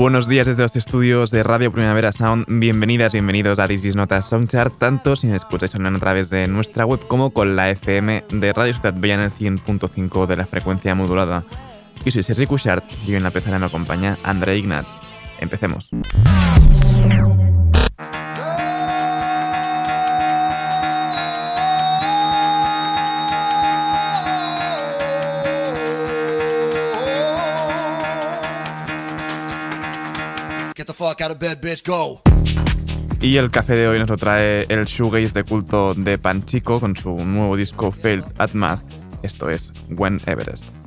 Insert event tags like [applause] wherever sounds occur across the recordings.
Buenos días desde los estudios de Radio Primavera Sound. Bienvenidas, bienvenidos a This is Nota Songchart, tanto si nos escucháis a través de nuestra web como con la FM de Radio Ciudad Bella en el 100.5 de la frecuencia modulada. Y soy Sergi Cushart y en la pecera me acompaña André Ignat. Empecemos. Y el café de hoy nos lo trae el shoegaze de culto de Panchico con su nuevo disco Failed at Math. Esto es When Everest.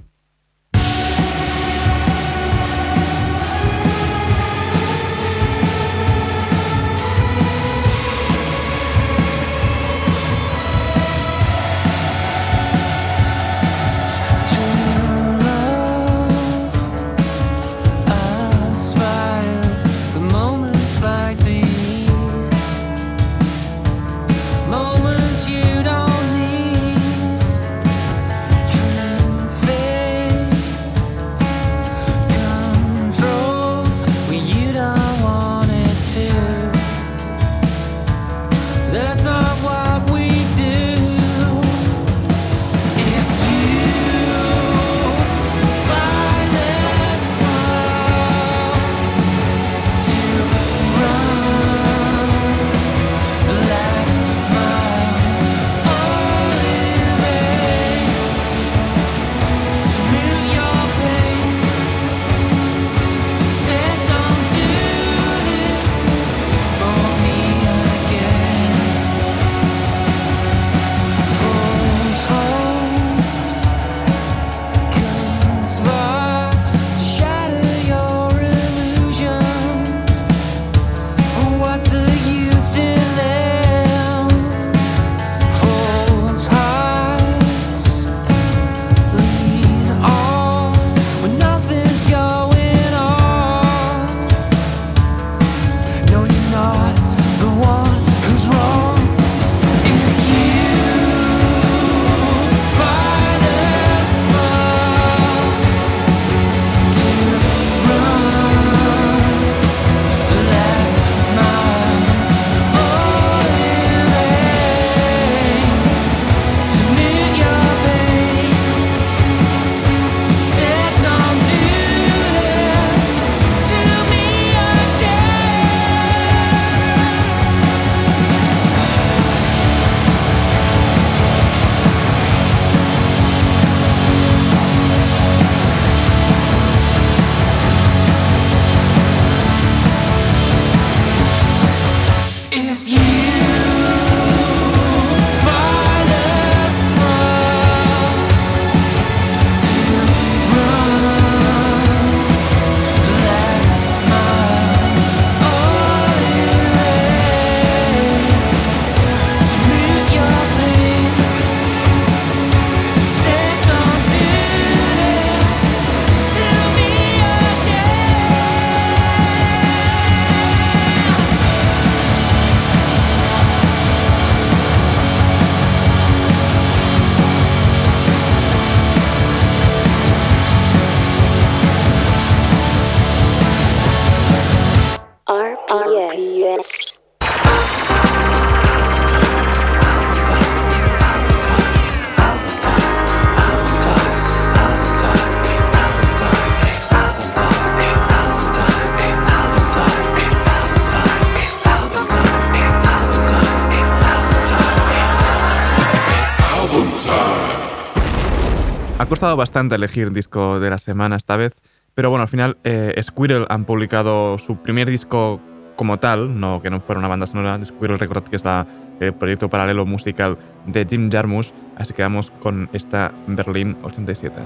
Costado bastante elegir disco de la semana esta vez, pero bueno, al final eh, Squirrel han publicado su primer disco como tal, no que no fuera una banda sonora, Squirrel Record, que es la, el proyecto paralelo musical de Jim Jarmusch, así que vamos con esta Berlín 87.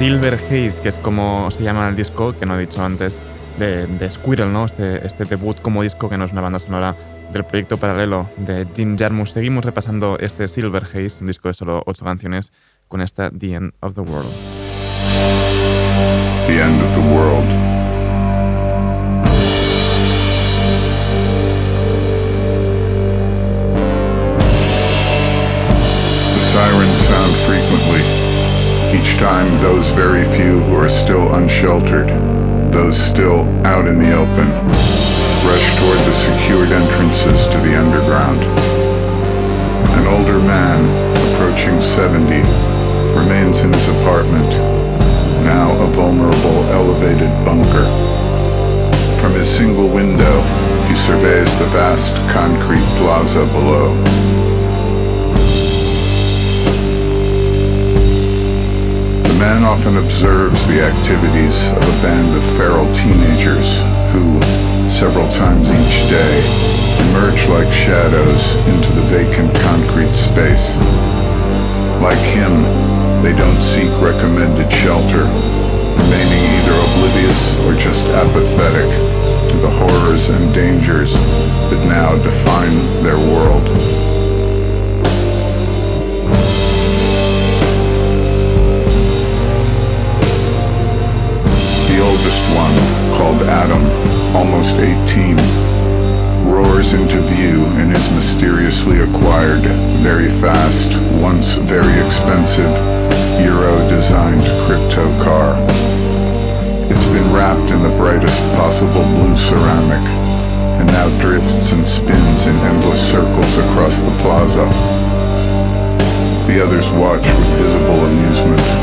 Silver Haze, que es como se llama el disco, que no he dicho antes, de, de Squirrel, ¿no? Este, este, debut como disco que no es una banda sonora del proyecto paralelo de Jim Jarmusch. Seguimos repasando este Silver Haze, un disco de solo ocho canciones, con esta The End of the World. The End of the World. Sirens sound frequently. Each time, those very few who are still unsheltered, those still out in the open, rush toward the secured entrances to the underground. An older man, approaching 70, remains in his apartment, now a vulnerable elevated bunker. From his single window, he surveys the vast concrete plaza below. Often observes the activities of a band of feral teenagers who, several times each day, emerge like shadows into the vacant concrete space. Like him, they don't seek recommended shelter, remaining either oblivious or just apathetic to the horrors and dangers that now define their world. Oldest one, called Adam, almost 18, roars into view in his mysteriously acquired, very fast, once very expensive, Euro-designed crypto car. It's been wrapped in the brightest possible blue ceramic, and now drifts and spins in endless circles across the plaza. The others watch with visible amusement,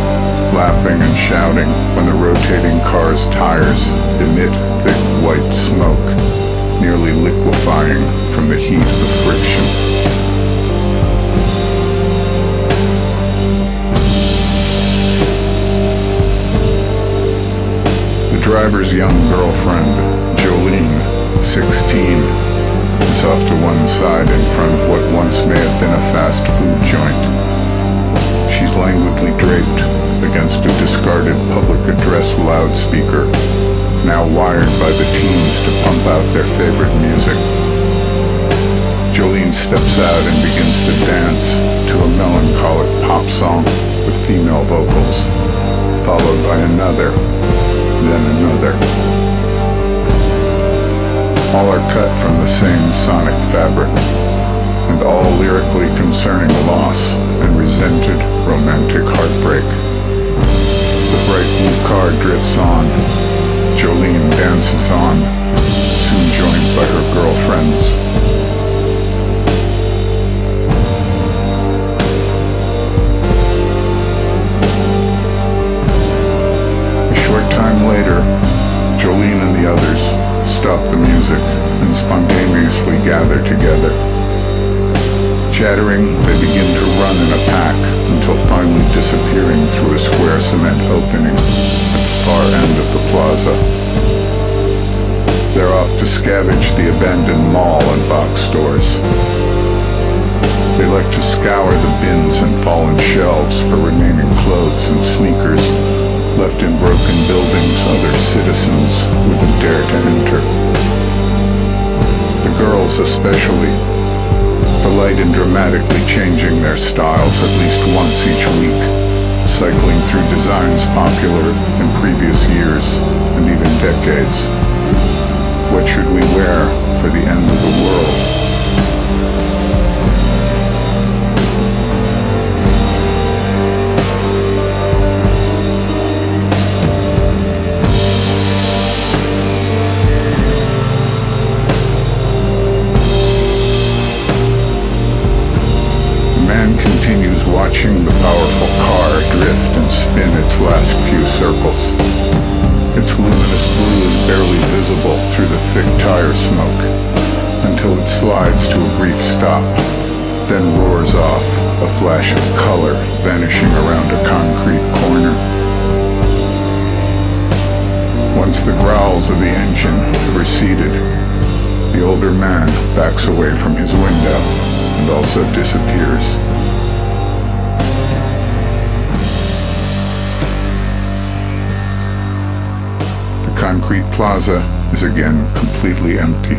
laughing and shouting when the rotating car's tires emit thick white smoke, nearly liquefying from the heat of the friction. The driver's young girlfriend, Jolene, 16, is off to one side in front of what once may have been a fast food joint. She's languidly draped against a discarded public address loudspeaker, now wired by the teens to pump out their favorite music. Jolene steps out and begins to dance to a melancholic pop song with female vocals, followed by another then another. All are cut from the same sonic fabric, and all lyrically concerning loss and resented romantic heartbreak. Bright blue car drifts on. Jolene dances on, soon joined by her girlfriends. A short time later, Jolene and the others stop the music and spontaneously gather together. Chattering, they begin to run in a pack until finally disappearing through a square cement opening at the far end of the plaza. They're off to scavenge the abandoned mall and box stores. They like to scour the bins and fallen shelves for remaining clothes and sneakers left in broken buildings other citizens wouldn't dare to enter. The girls especially delight in dramatically changing their styles at least once each week, cycling through designs popular in previous years and even decades. What should we wear for the end of the world? Watching the powerful car drift and spin its last few circles. Its luminous blue is barely visible through the thick tire smoke until it slides to a brief stop, then roars off, a flash of color vanishing around a concrete corner. Once the growls of the engine have receded, the older man backs away from his window and also disappears. Concrete plaza is again completely empty.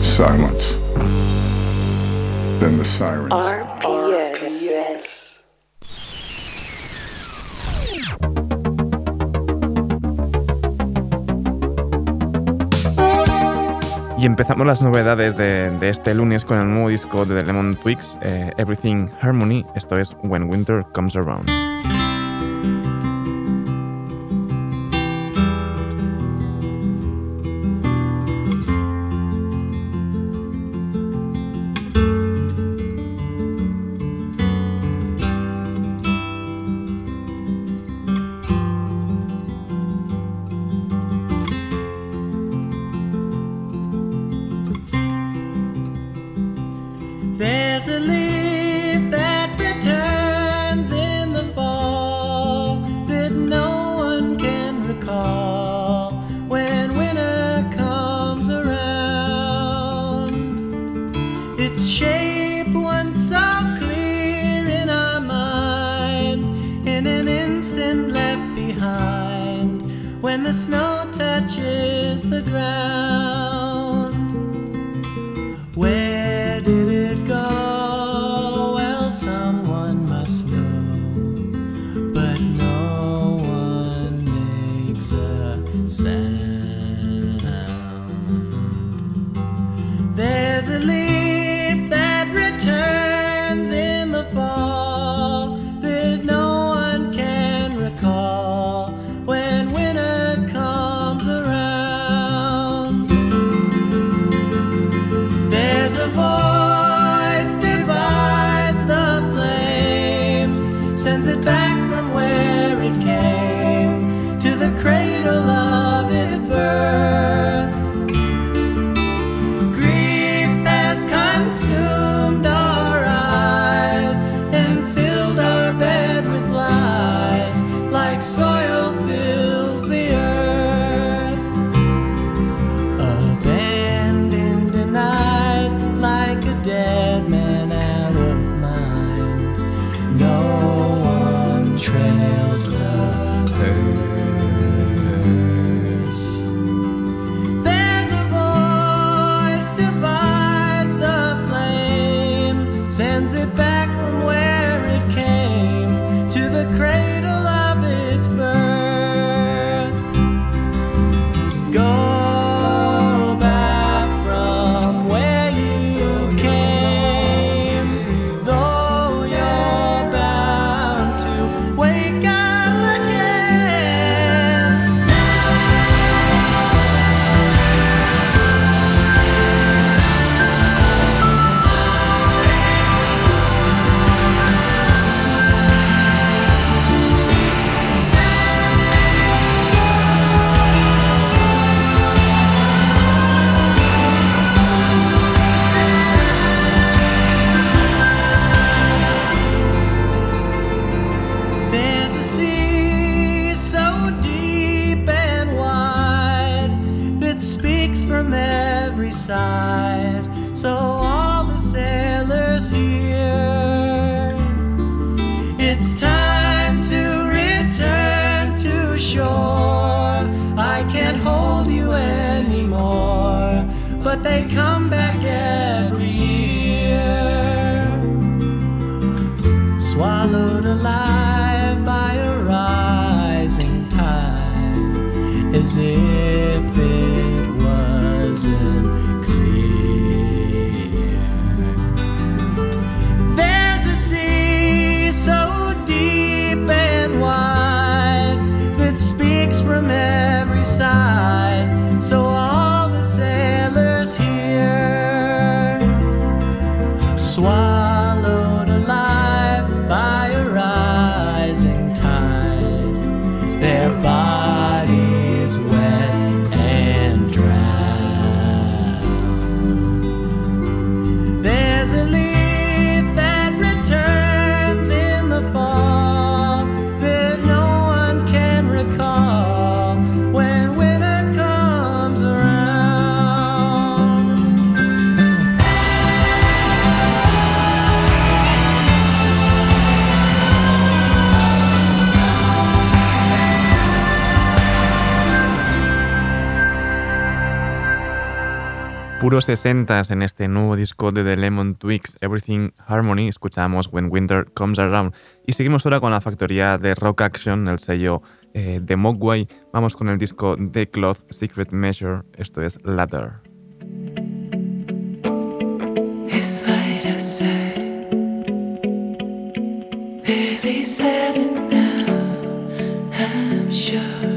Silence. Then the siren. RPS. Y empezamos las novedades de, de, este lunes con el nuevo disco de The Lemon Twigs, eh, Everything Harmony. Esto es When Winter Comes Around. from every side. So all the sailors hear. It's time to return to shore. I can't hold you anymore. But they come back every year. Swallowed alive by a rising tide. Is it? puros 60 en este nuevo disco de The Lemon Twigs, Everything Harmony, escuchamos When Winter Comes Around. Y seguimos ahora con la factoría de Rock Action, el sello eh, de Mogwai. Vamos con el disco The Cloth Secret Measure, esto es Ladder. It's.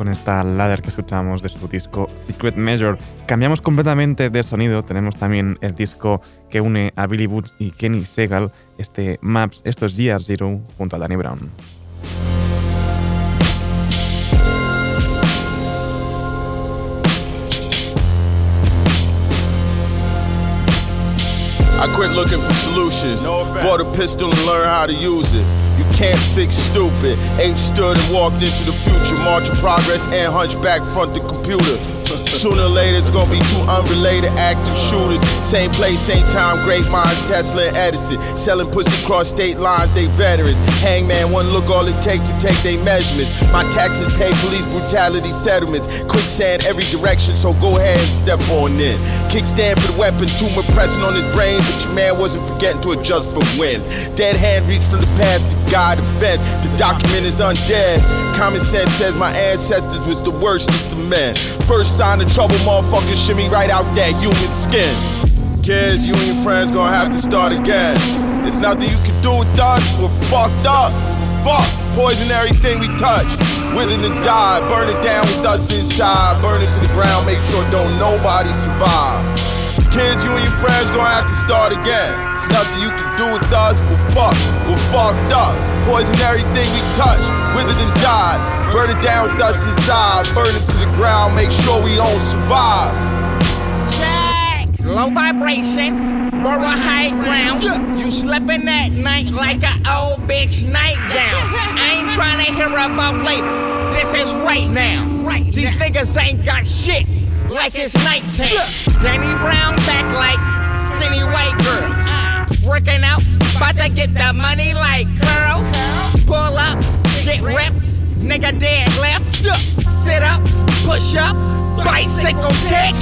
Con esta ladder que escuchamos de su disco Secret Measure. Cambiamos completamente de sonido, tenemos también el disco que une a Billy Butch y Kenny Segal, este Maps, esto es Year Zero junto a Danny Brown. I quit looking for solutions. Bought a pistol and learned how to use it. You can't fix stupid. Ape stood and walked into the future. March of progress and hunchback front the computer. Sooner or later, it's gonna be two unrelated active shooters. Same place, same time, great minds, Tesla and Edison. Selling pussy across state lines, they veterans. Hangman, one look, all it take to take they measurements. My taxes pay police brutality settlements. Quicksand every direction, so go ahead and step on in. Kickstand for the weapon, tumor pressing on his brain, but your man wasn't forgetting to adjust for wind. Dead hand reach from the past to God events. The document is undead. Common sense says my ancestors was the worst of the men. First sign of trouble, motherfuckers shimmy right out that human skin. Kids, you and your friends gonna have to start again. There's nothing you can do with us. We're fucked up. Fuck, poison everything we touch. Within and die, burn it down with us inside. Burn it to the ground, make sure don't nobody survive. Kids, you and your friends gonna have to start again. There's nothing you can do with us. We're fucked. We're fucked up. Poison everything we touch. Withered and died. Burn it down us inside. Burn it to the ground. Make sure we don't survive. Check. Low vibration, moral high ground. You slipping that night like an old bitch nightgown. I ain't trying to hear about later. This is right now. Right. These niggas ain't got shit like it's nighttime. Danny Brown back like skinny white girls. Ah. Working out, about to get the money like girls. Pull up, get ripped, nigga dead left. Sit up, push up, bicycle kick.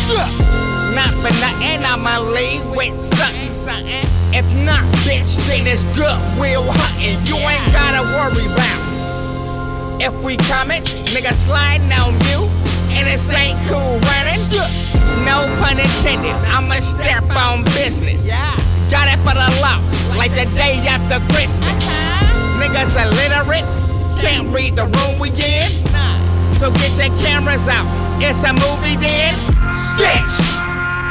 Not for nothing, I'ma leave with something, something. If not, bitch, then it's good. Real hunting, you ain't gotta worry about. If we coming, nigga sliding on you, and this ain't cool running. No pun intended, I'ma step on business. Got it for the law, like the day after Christmas. Uh-huh. Niggas illiterate, can't read the room we in. So get your cameras out, it's a movie then. Stitch!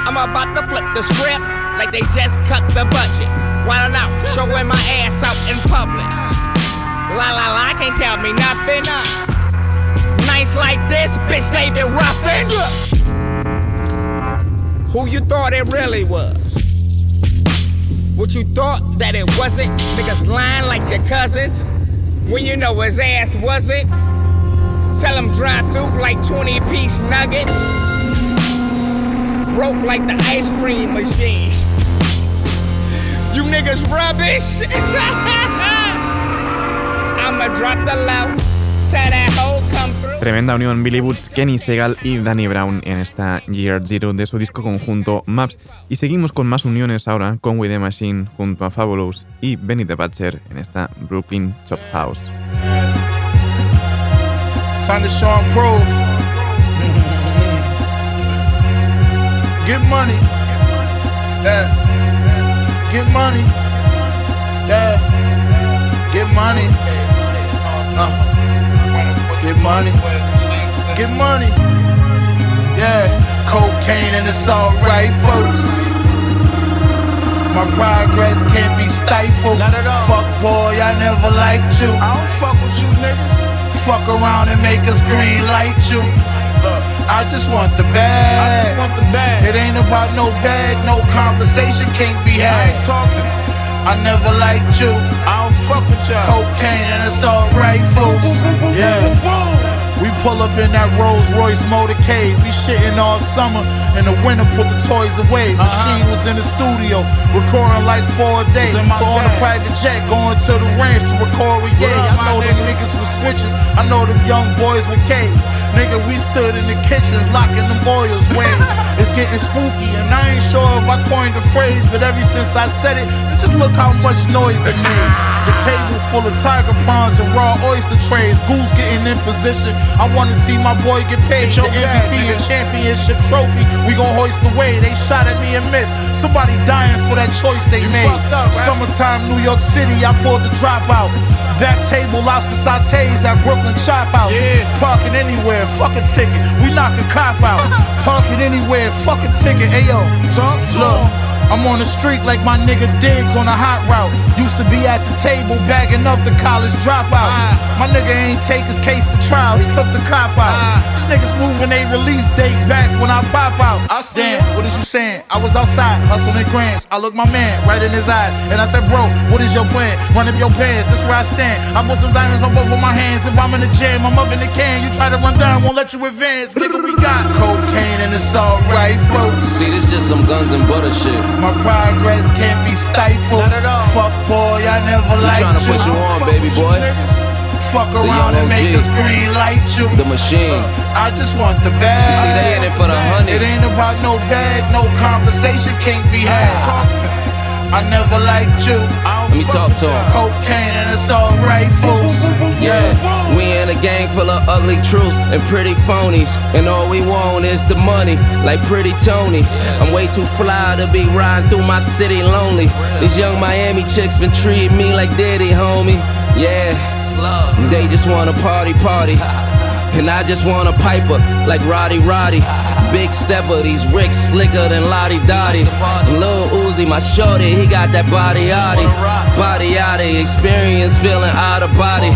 I'm about to flip the script like they just cut the budget. Wildin' out, showing my ass out in public. La la la, can't tell me nothing. Uh. Nights like this, bitch, they been roughing. Who you thought it really was? What you thought that it wasn't? Niggas lying like your cousins when you know his ass wasn't. Sell him dry through like 20 piece nuggets. Broke like the ice cream machine. You niggas rubbish. [laughs] I'ma drop the low. Tell that hoe come. Tremenda unión Billy Butch, Kenny Segal y Danny Brown en esta Year Zero de su disco conjunto Maps. Y seguimos con más uniones ahora con With the Machine junto a Fabulous y Benny the Butcher en esta Brooklyn Chop House. Time to show and prove. Get money. Yeah. Get money. Yeah. Get money. Uh. Get money. Get money. Yeah. Cocaine and it's alright, folks. My progress can't be stifled. Not at all. Fuck boy, I never liked you. I don't fuck with you niggas. Fuck around and make us green light you. I just want the bag. I just want the bag. It ain't about no bag, no conversations can't be had. I ain't talking. I never liked you. I don't fuck with y'all. Cocaine and it's alright, folks. Yeah. Pull up in that Rolls Royce motorcade. We shitting all summer. and the winter, put the toys away. Machine was in the studio, recording like four days. So on a private jet, going to the ranch to record with Ye. I know them nigga? niggas with switches. I know them young boys with K's. Nigga, we stood in the kitchens, locking them boils [laughs] away. it's getting spooky, and I ain't sure if I coined the phrase, but ever since I said it, just look how much noise it made. The table full of tiger prawns and raw oyster trays. Goose getting in position. I wanna see my boy get paid. Get The your bag, MVP and championship trophy. We gon' hoist away. They shot at me and missed. Somebody dying for that choice they You made. up, right? Summertime, New York City. I pulled the dropout. Back table, lobster sautés at Brooklyn Chop House. Yeah. Parking anywhere, fuck a ticket. We knock a cop out. [laughs] Parking anywhere, fuck a ticket. Ayo, Talk to look. 'Em. I'm on the street like my nigga Diggs on a hot route. Used to be at the table bagging up the college dropout. Ah. My nigga ain't take his case to trial, he took the cop out. Ah. These niggas moving they release date back when I pop out. I see Damn, what is you saying? I was outside hustling grants. I looked my man right in his eyes and I said, Bro, what is your plan? Run up your pants, this where I stand. I put some diamonds on both of my hands. If I'm in the jam, I'm up in the can. You try to run down, won't let you advance. Nigga, we got cocaine and it's alright, folks. See, this just some guns and butter shit. My progress can't be stifled. Not at all. Fuck boy, I never We liked tryna you. put you on, baby boy. Fuck around and make us green light you. The machine. I just want the bag. See, they in it for the honey. It ain't about no bag, no conversations can't be had. Ah. I never liked you. Let me talk to him. Cocaine and it's alright, fools. Yeah, we in a gang full of ugly truths and pretty phonies. And all we want is the money, like pretty Tony. I'm way too fly to be riding through my city lonely. These young Miami chicks been treating me like daddy, homie. Yeah, they just wanna party, party. [laughs] And I just want a piper like Roddy Roddy. [laughs] Big stepper, these ricks slicker than Lottie Dottie. Lil Uzi, my shorty, he got that body yaddy. Body yaddy, experience feeling out of body.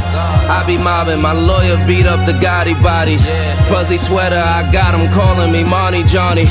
I be mobbing, my lawyer beat up the Gotti bodies. Fuzzy sweater, I got him calling me Monty Johnny.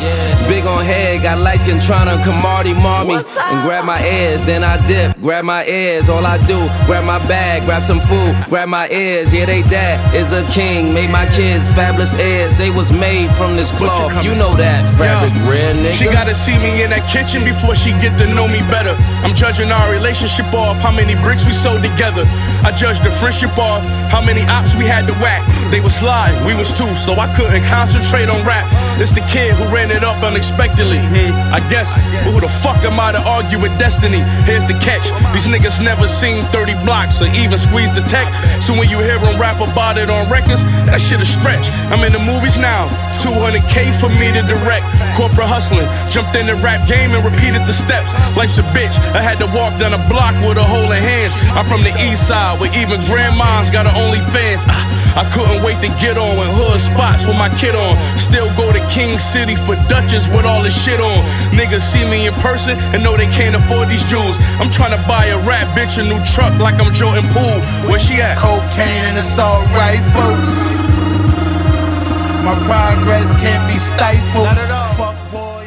Big on head, got light skin tryna come Marty Marmy. And grab my ears, then I dip. Grab my ears, all I do. Grab my bag, grab some food, grab my ears. Yeah, they dad is a king. Made my kids fabulous heirs. They was made from this cloth. You know that fabric, red nigga. She gotta see me in that kitchen before she get to know me better. I'm judging our relationship off how many bricks we sold together. I judged the friendship off how many ops we had to whack. They was sly, we was two, so I couldn't concentrate on rap. It's the kid who ran it up unexpectedly. Hmm, I guess, but who the fuck am I to argue with destiny? Here's the catch: these niggas never seen 30 blocks or even squeezed the tech. So when you hear them rap about it on records, that shit a stretch. I'm in the movies now, 200k for me to direct. Corporate hustling, jumped in the rap game and repeated the steps. Life's a bitch. I had to walk down a block with a hole in hands. I'm from the east side where even grandmas got her OnlyFans. Ah, I couldn't wait to get on when hood spots with my kid on. Still go to King City for Dutchess with all this shit on. Niggas see me in person and know they can't afford these jewels. I'm trying to buy a rap bitch a new truck like I'm Jordan Poole. Where she at? Cocaine and it's alright, folks.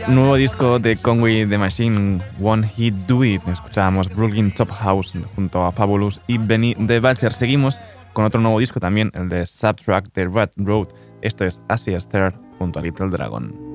Nuevo disco de Conway the Machine, One Hit Do It. Escuchábamos Brooklyn Top House junto a Fabulous y Benny the Butcher. Seguimos con otro nuevo disco también, el de Subtract The Red Road. Esto es Asia Star junto a Little Dragon.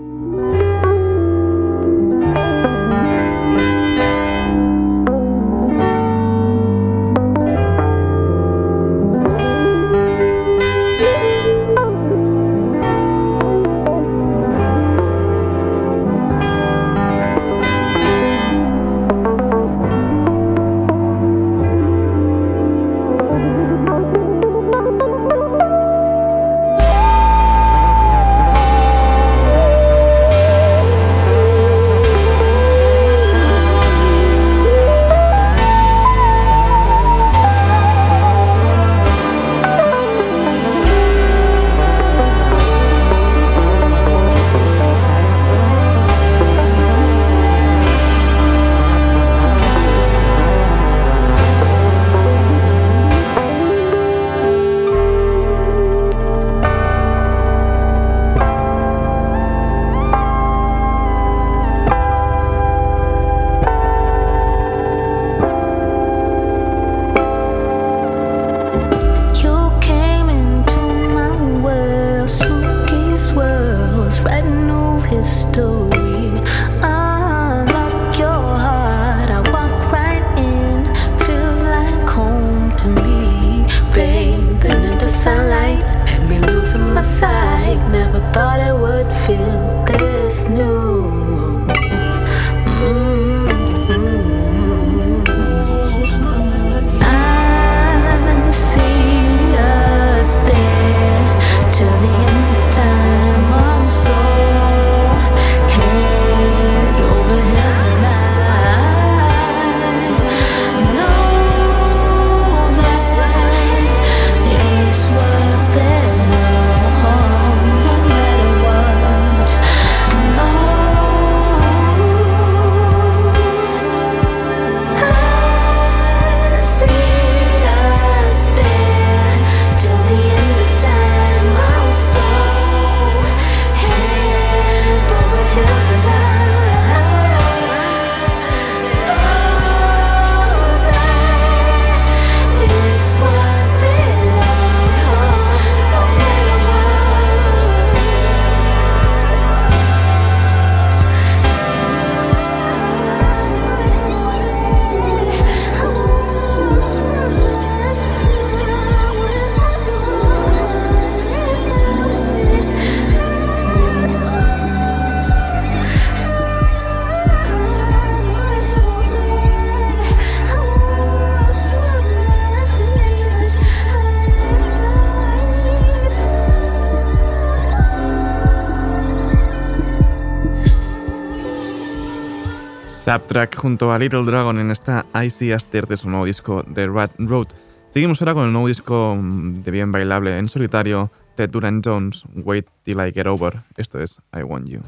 Subtrack junto a Little Dragon en esta Icy Aster de su nuevo disco The Rat Road. Seguimos ahora con el nuevo disco de bien bailable en solitario de Duran Jones, Wait Till I Get Over. Esto es I Want You.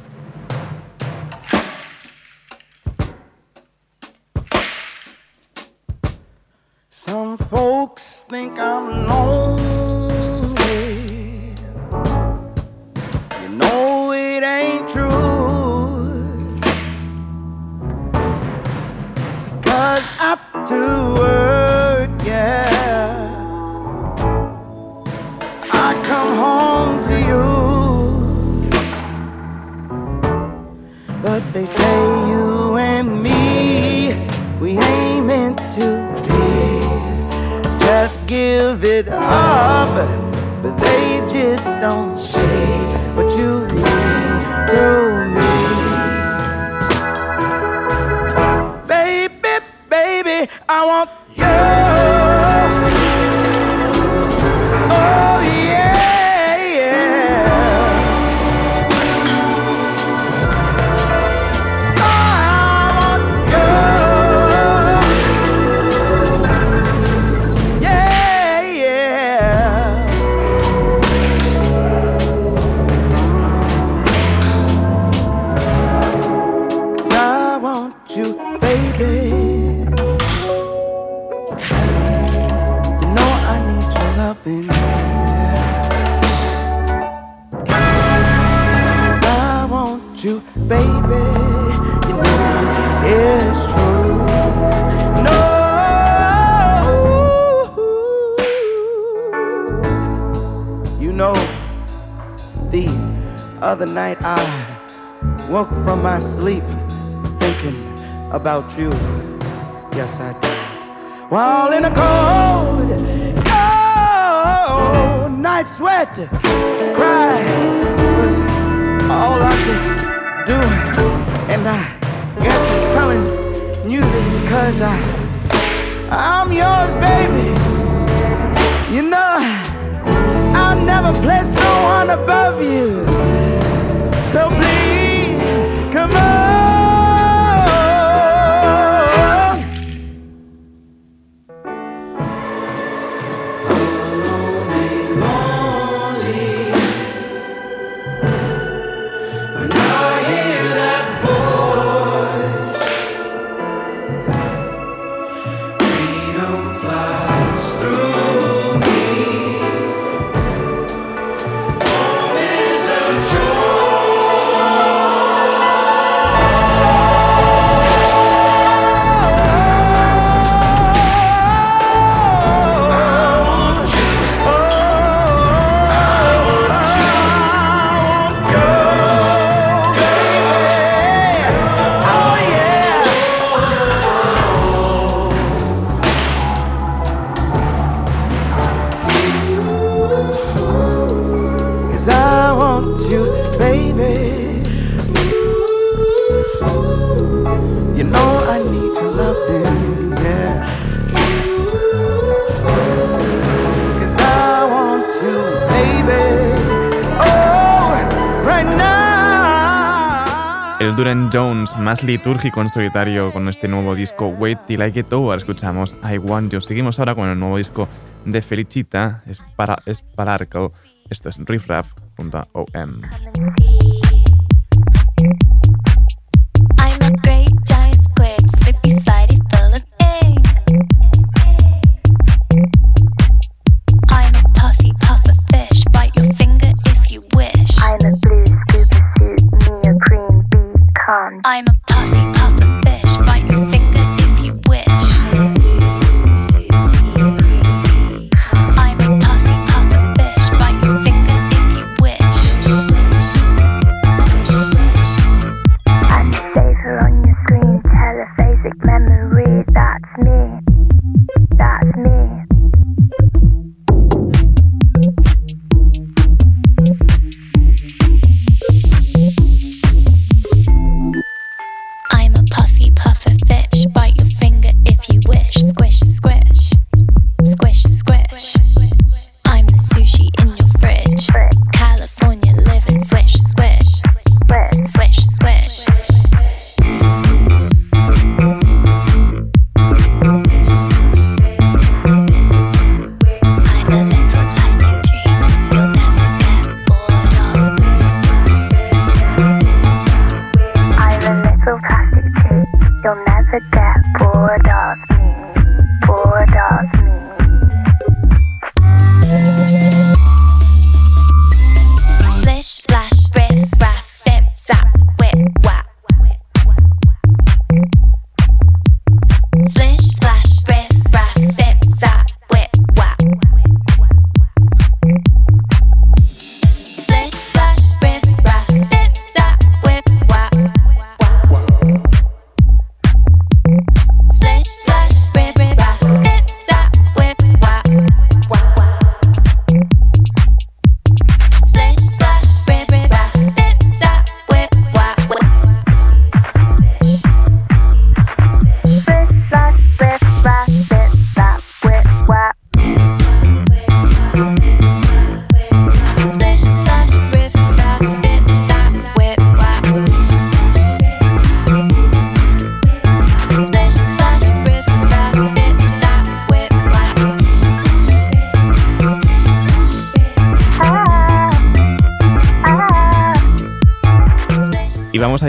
Some folks think I'm After work, yeah, I come home to you. But they say you and me, we ain't meant to be. Just give it up, but they just don't see what you mean to I want other night I woke from my sleep thinking about you. Yes, I did. While in a cold, cold night sweat, cry was all I could do. And I guess I'm telling you this because I, I'm yours, baby. You know, I'll never place no one above you. So please, come on. Más litúrgico en solitario con este nuevo disco Wait Till I Get Over. Escuchamos I Want You. Seguimos ahora con el nuevo disco de Felicita, Spara Spararcle. Esto es riffraff.om. I'm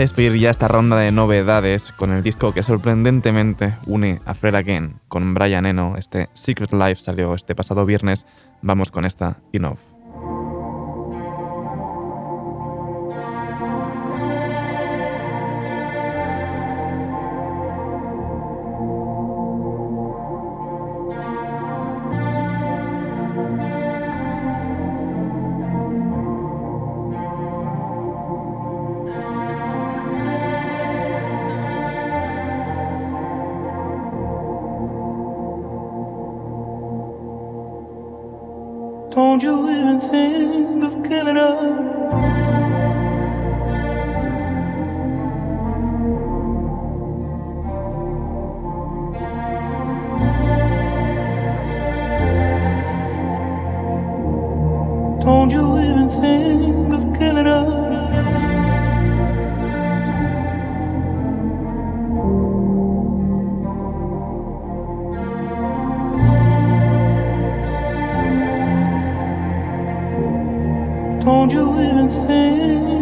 despedir ya esta ronda de novedades con el disco que sorprendentemente une a Fred Again con Brian Eno. Este Secret Life salió este pasado viernes. Vamos con esta Enough. Don't you even think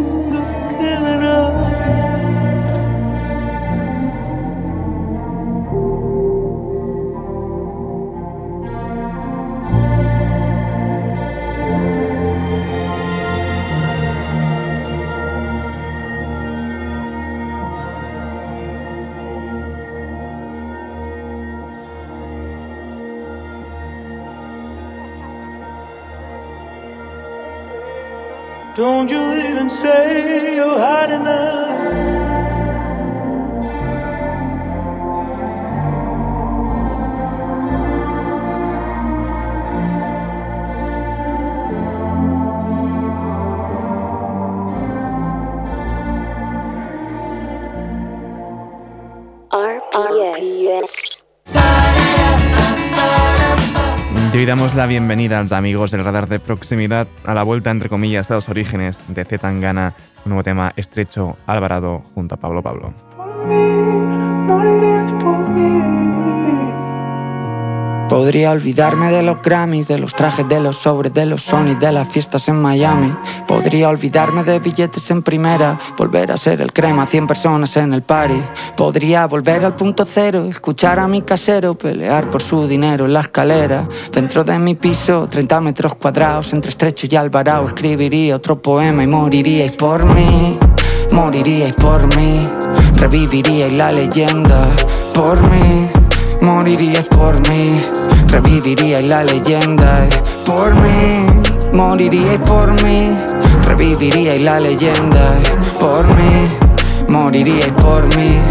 Don't you even say you're hard enough. Hoy damos la bienvenida a los amigos del radar de proximidad a la vuelta, entre comillas, a los orígenes de Z Tangana, un nuevo tema estrecho Alvarado junto a Pablo Pablo. Podría olvidarme de los Grammys, de los trajes, de los sobres, de los Sony, de las fiestas en Miami. Podría olvidarme de billetes en primera, volver a ser el crema, 100 personas en el party. Podría volver al punto cero, escuchar a mi casero pelear por su dinero en la escalera. Dentro de mi piso, 30 metros cuadrados, entre estrecho y alvarado, escribiría otro poema y moriríais por mí. Moriríais por mí, reviviríais la leyenda por mí. Moriríais por mí, reviviríais la leyenda por mí. Moriríais por mí, reviviríais la leyenda por mí. Moriríais por mí,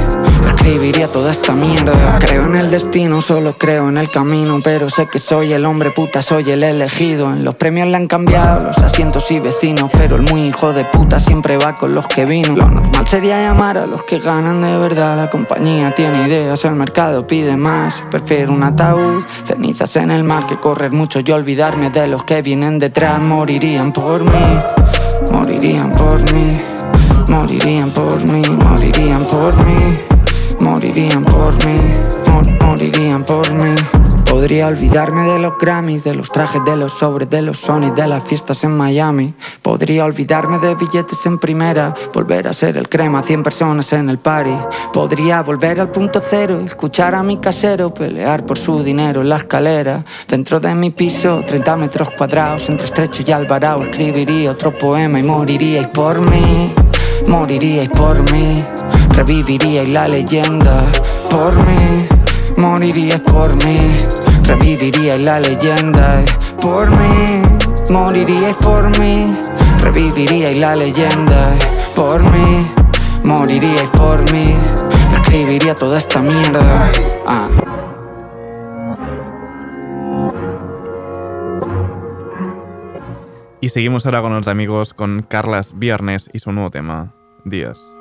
escribiría toda esta mierda. Creo en el destino, solo creo en el camino, pero sé que soy el hombre puta, soy el elegido. En los premios le han cambiado los asientos y vecinos, pero el muy hijo de puta siempre va con los que vino. Lo normal sería llamar a los que ganan de verdad. La compañía tiene ideas, el mercado pide más. Prefiero un ataúd, cenizas en el mar que correr mucho y olvidarme de los que vienen detrás. Morirían por mí, morirían por mí, morirían por mí, morirían por mí. Morirían por mí, mor- morirían por mí. Podría olvidarme de los Grammys, de los trajes, de los sobres, de los Sony, de las fiestas en Miami. Podría olvidarme de billetes en primera, volver a ser el crema, 100 personas en el party. Podría volver al punto cero, escuchar a mi casero pelear por su dinero en la escalera. Dentro de mi piso, 30 metros cuadrados, entre estrecho y alvarado, escribiría otro poema y moriríais por mí. Moriríais por mí, reviviríais la leyenda por mí. Moriríais por mí, reviviríais la leyenda por mí. Moriríais por mí, reviviríais la leyenda por mí. Moriríais por mí, escribiría toda esta mierda. Ah. Y seguimos ahora con los amigos con Carlas Viernes y su nuevo tema, Días.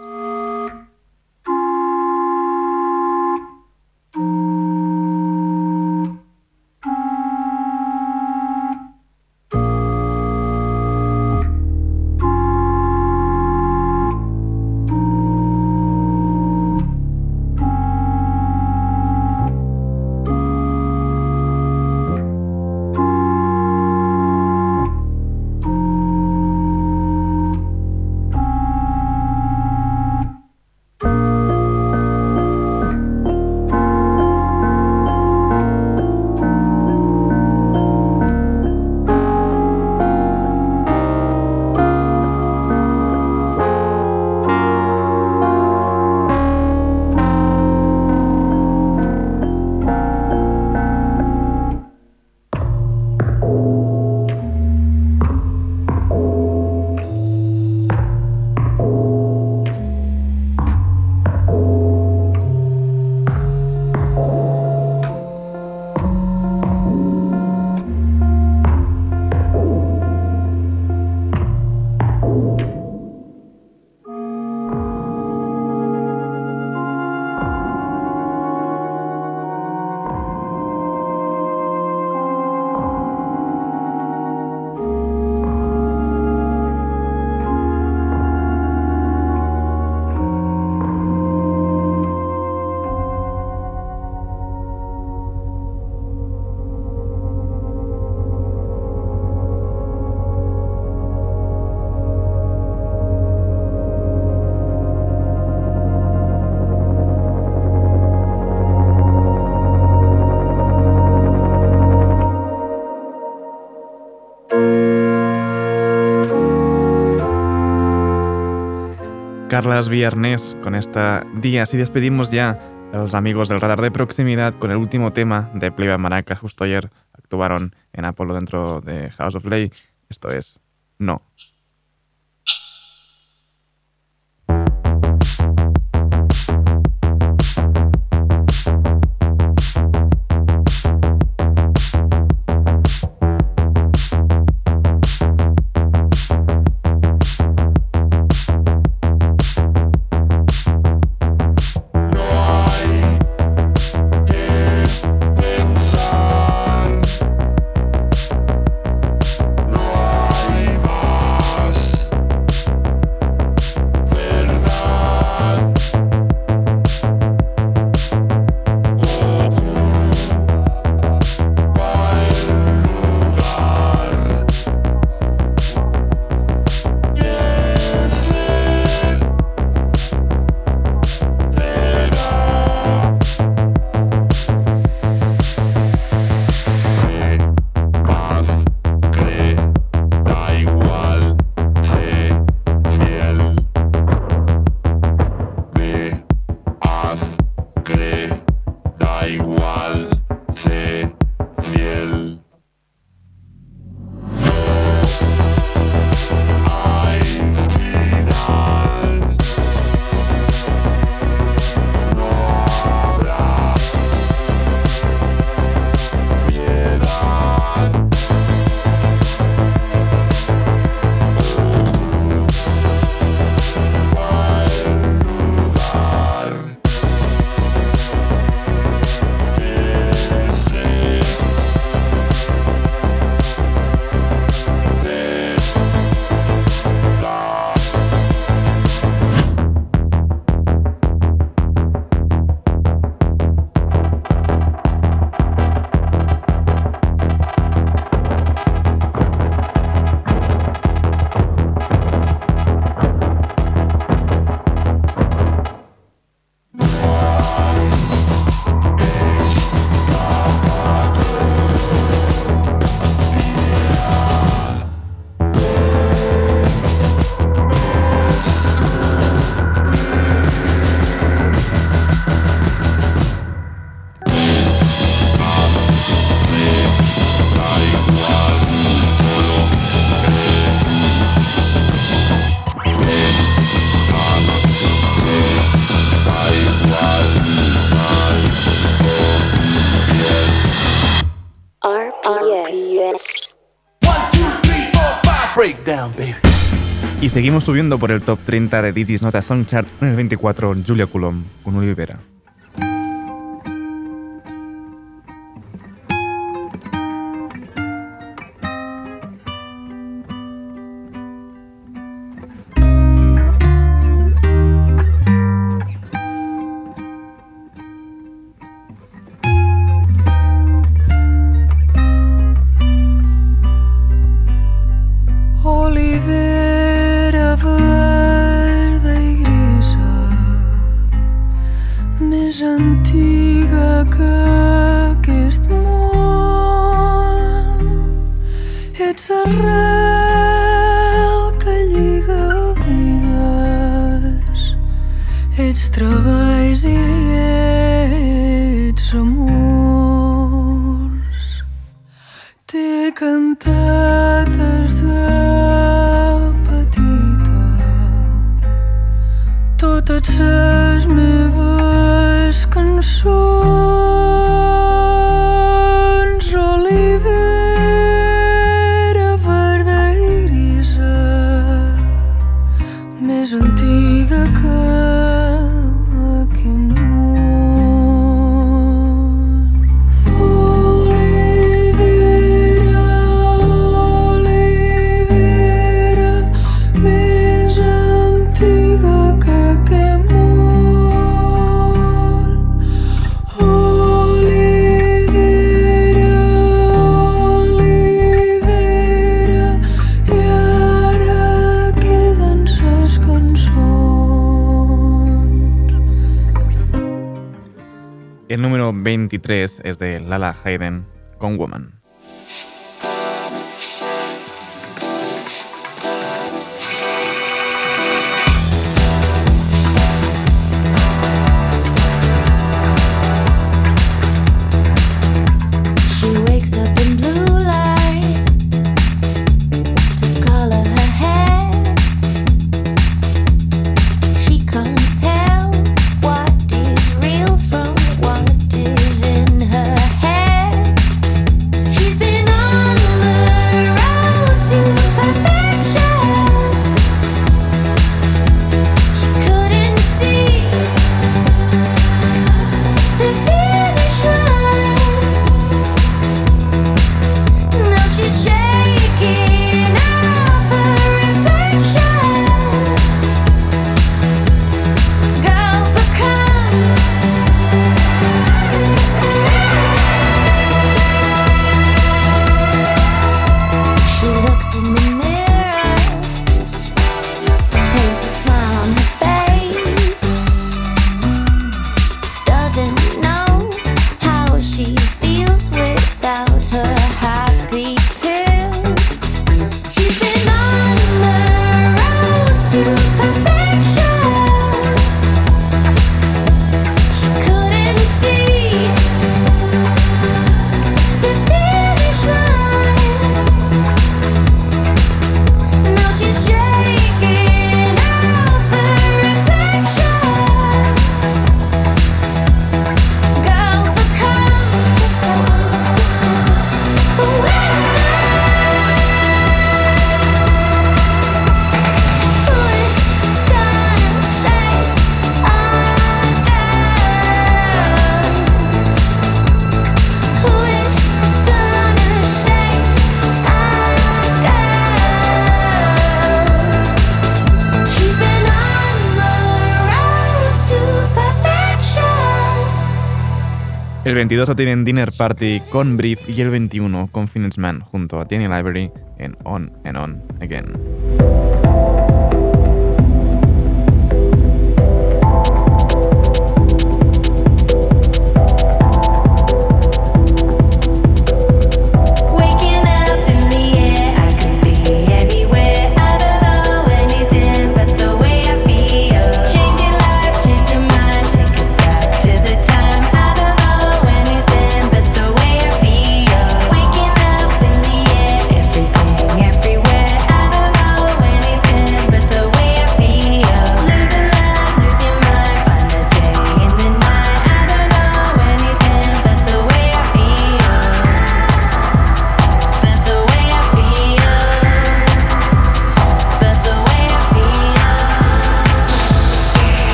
Carlas Viernes con esta día. Así despedimos ya a los amigos del radar de proximidad con el último tema de Playboy Maracas. Justo ayer actuaron en Apolo dentro de House of Lay. Esto es No. Seguimos subiendo por el top 30 de This Is Not Song Chart en el 24, Julia Coulomb, con. Olivera antiga que aqui. 2023 es de Lala Hayden con Woman. 22 tienen Dinner Party con Brief y el 21 con Finance Man junto a Tiene Library en On and On Again.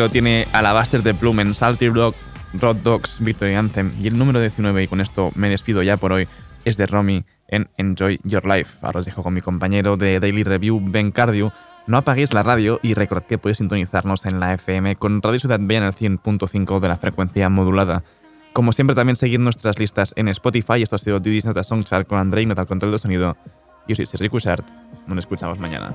tercero tiene Alabaster de Plumen, Salty Block, Rod Dogs, Victory Anthem. Y el número 19, y con esto me despido ya por hoy, es de Romy en Enjoy Your Life. Ahora os dejo con mi compañero de Daily Review, Ben Cardio. No apaguéis la radio y recordad que podéis sintonizarnos en la FM con Radio Ciudad Bella en el 100.5 de la frecuencia modulada. Como siempre, también seguid nuestras listas en Spotify. Esto ha sido Diddy's Nota Songchart con Andrei Nota al control de sonido. Yo soy Sergi Cushart. Nos escuchamos mañana.